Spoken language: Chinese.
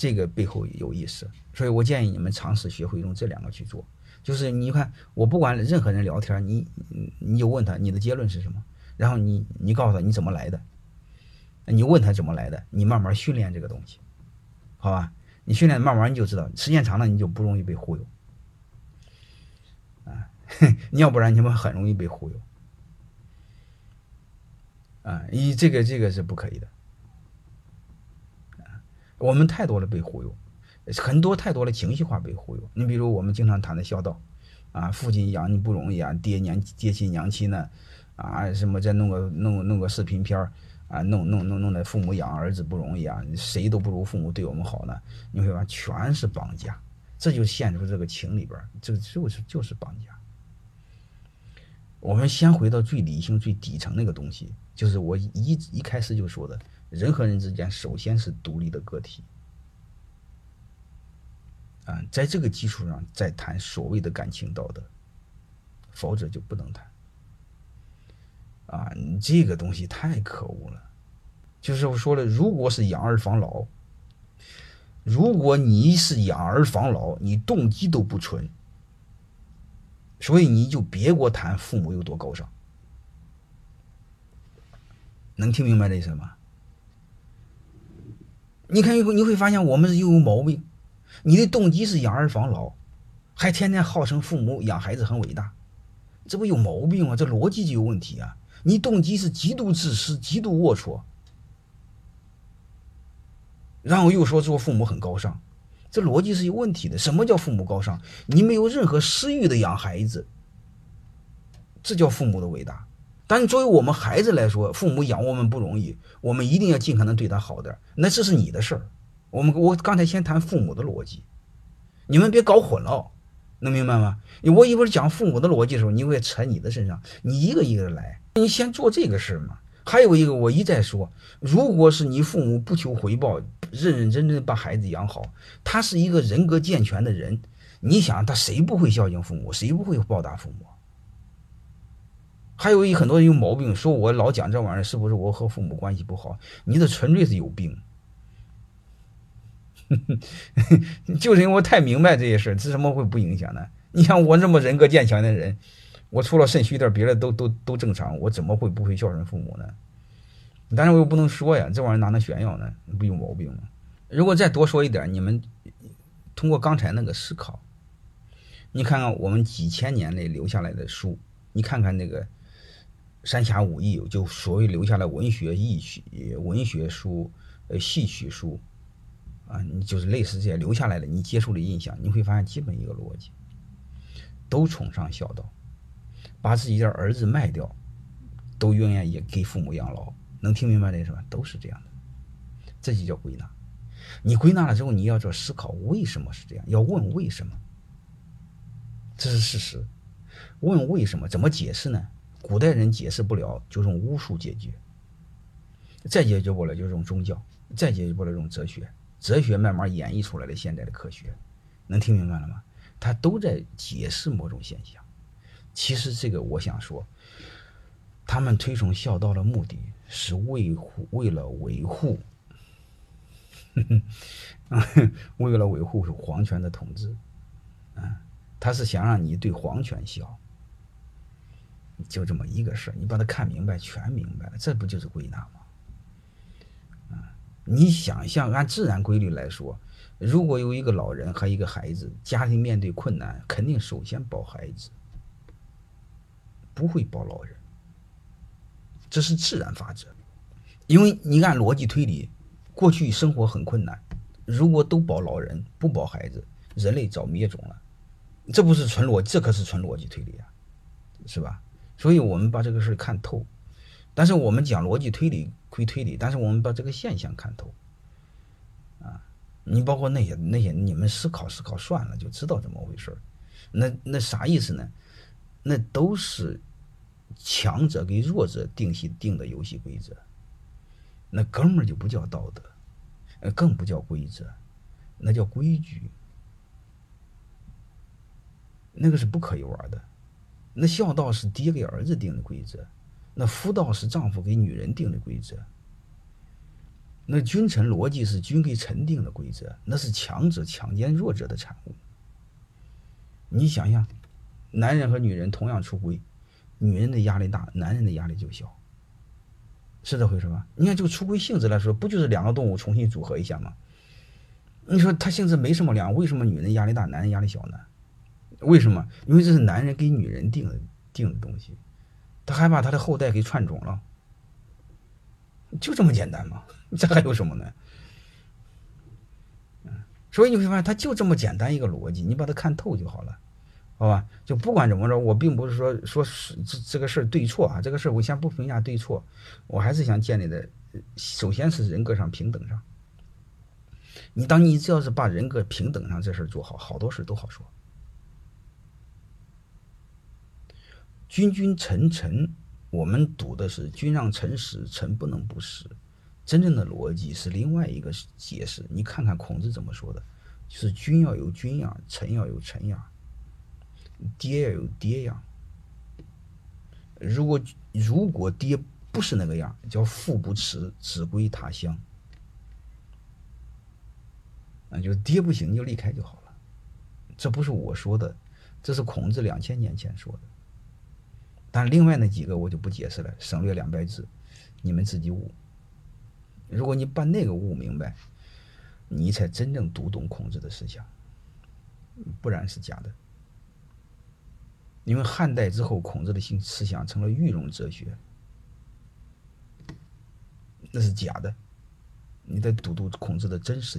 这个背后有意思，所以我建议你们尝试学会用这两个去做。就是你看，我不管任何人聊天，你你就问他你的结论是什么，然后你你告诉他你怎么来的，你问他怎么来的，你慢慢训练这个东西，好吧？你训练慢慢你就知道，时间长了你就不容易被忽悠啊！要不然你们很容易被忽悠啊！你这个这个是不可以的！我们太多了被忽悠。很多太多的情绪化被忽悠。你比如我们经常谈的孝道，啊，父亲养你不容易啊，爹娘爹亲娘亲呢，啊，什么再弄个弄弄个视频片，啊，弄弄弄弄的父母养儿子不容易啊，谁都不如父母对我们好呢。你会发全是绑架，这就陷入这个情里边，这个就是就是绑架。我们先回到最理性、最底层那个东西，就是我一一开始就说的，人和人之间首先是独立的个体。啊，在这个基础上再谈所谓的感情道德，否则就不能谈。啊，你这个东西太可恶了。就是我说了，如果是养儿防老，如果你是养儿防老，你动机都不纯，所以你就别给我谈父母有多高尚。能听明白这意思吗？你看，你会发现我们又有毛病。你的动机是养儿防老，还天天号称父母养孩子很伟大，这不有毛病吗？这逻辑就有问题啊！你动机是极度自私、极度龌龊，然后又说做父母很高尚，这逻辑是有问题的。什么叫父母高尚？你没有任何私欲的养孩子，这叫父母的伟大。但作为我们孩子来说，父母养我们不容易，我们一定要尽可能对他好点，那这是你的事儿。我们我刚才先谈父母的逻辑，你们别搞混了，能明白吗？我一会儿讲父母的逻辑的时候，你会扯你的身上，你一个一个的来，你先做这个事儿嘛。还有一个，我一再说，如果是你父母不求回报，认认真真把孩子养好，他是一个人格健全的人，你想他谁不会孝敬父母，谁不会报答父母？还有一很多人有毛病，说我老讲这玩意儿，是不是我和父母关系不好？你这纯粹是有病。就是因为我太明白这些事儿，这怎么会不影响呢？你像我这么人格健全的人，我除了肾虚点，别的都都都正常，我怎么会不会孝顺父母呢？但是我又不能说呀，这玩意儿哪能炫耀呢？不有毛病吗？如果再多说一点，你们通过刚才那个思考，你看看我们几千年内留下来的书，你看看那个三侠五义，就所谓留下来文学艺曲、文学书、呃戏曲书。啊，你就是类似这些留下来的，你接触的印象，你会发现基本一个逻辑，都崇尚孝道，把自己的儿子卖掉，都愿意给父母养老，能听明白这是吧？都是这样的，这就叫归纳。你归纳了之后，你要做思考，为什么是这样？要问为什么，这是事实。问为什么？怎么解释呢？古代人解释不了，就用巫术解决；再解决不了，就用宗教；再解决不了，用哲学。哲学慢慢演绎出来的现在的科学，能听明白了吗？他都在解释某种现象。其实这个我想说，他们推崇孝道的目的是维护，为了维护，为了维护皇权的统治。嗯，他是想让你对皇权孝，就这么一个事儿。你把它看明白，全明白了，这不就是归纳吗？啊你想象按自然规律来说，如果有一个老人和一个孩子，家庭面对困难，肯定首先保孩子，不会保老人。这是自然法则。因为你按逻辑推理，过去生活很困难，如果都保老人不保孩子，人类早灭种了。这不是纯逻，这可是纯逻辑推理啊，是吧？所以我们把这个事看透。但是我们讲逻辑推理归推理，但是我们把这个现象看透，啊，你包括那些那些你们思考思考算了，就知道怎么回事那那啥意思呢？那都是强者给弱者定戏定的游戏规则，那根本就不叫道德，呃，更不叫规则，那叫规矩，那个是不可以玩的。那孝道是爹给儿子定的规则。那夫道是丈夫给女人定的规则，那君臣逻辑是君给臣定的规则，那是强者强奸弱者的产物。你想想，男人和女人同样出轨，女人的压力大，男人的压力就小，是这回事吧？你看，就出轨性质来说，不就是两个动物重新组合一下吗？你说它性质没什么两，为什么女人压力大，男人压力小呢？为什么？因为这是男人给女人定的定的东西，他害怕他的后代给串种了，就这么简单嘛？这还有什么呢？所以你会发现，他就这么简单一个逻辑，你把它看透就好了，好吧？就不管怎么着，我并不是说说是这这个事儿对错啊，这个事儿我先不评价对错，我还是想建立的，首先是人格上平等上。你当你只要是把人格平等上这事儿做好，好多事都好说。君君臣臣，我们读的是君让臣死，臣不能不死。真正的逻辑是另外一个解释，你看看孔子怎么说的，就是君要有君样，臣要有臣样，爹要有爹样。如果如果爹不是那个样，叫父不慈，子归他乡。那就爹不行，你就离开就好了。这不是我说的，这是孔子两千年前说的。但另外那几个我就不解释了，省略两百字，你们自己悟。如果你把那个悟明白，你才真正读懂孔子的思想，不然是假的。因为汉代之后，孔子的新思想成了寓容哲学，那是假的。你得读读孔子的真实。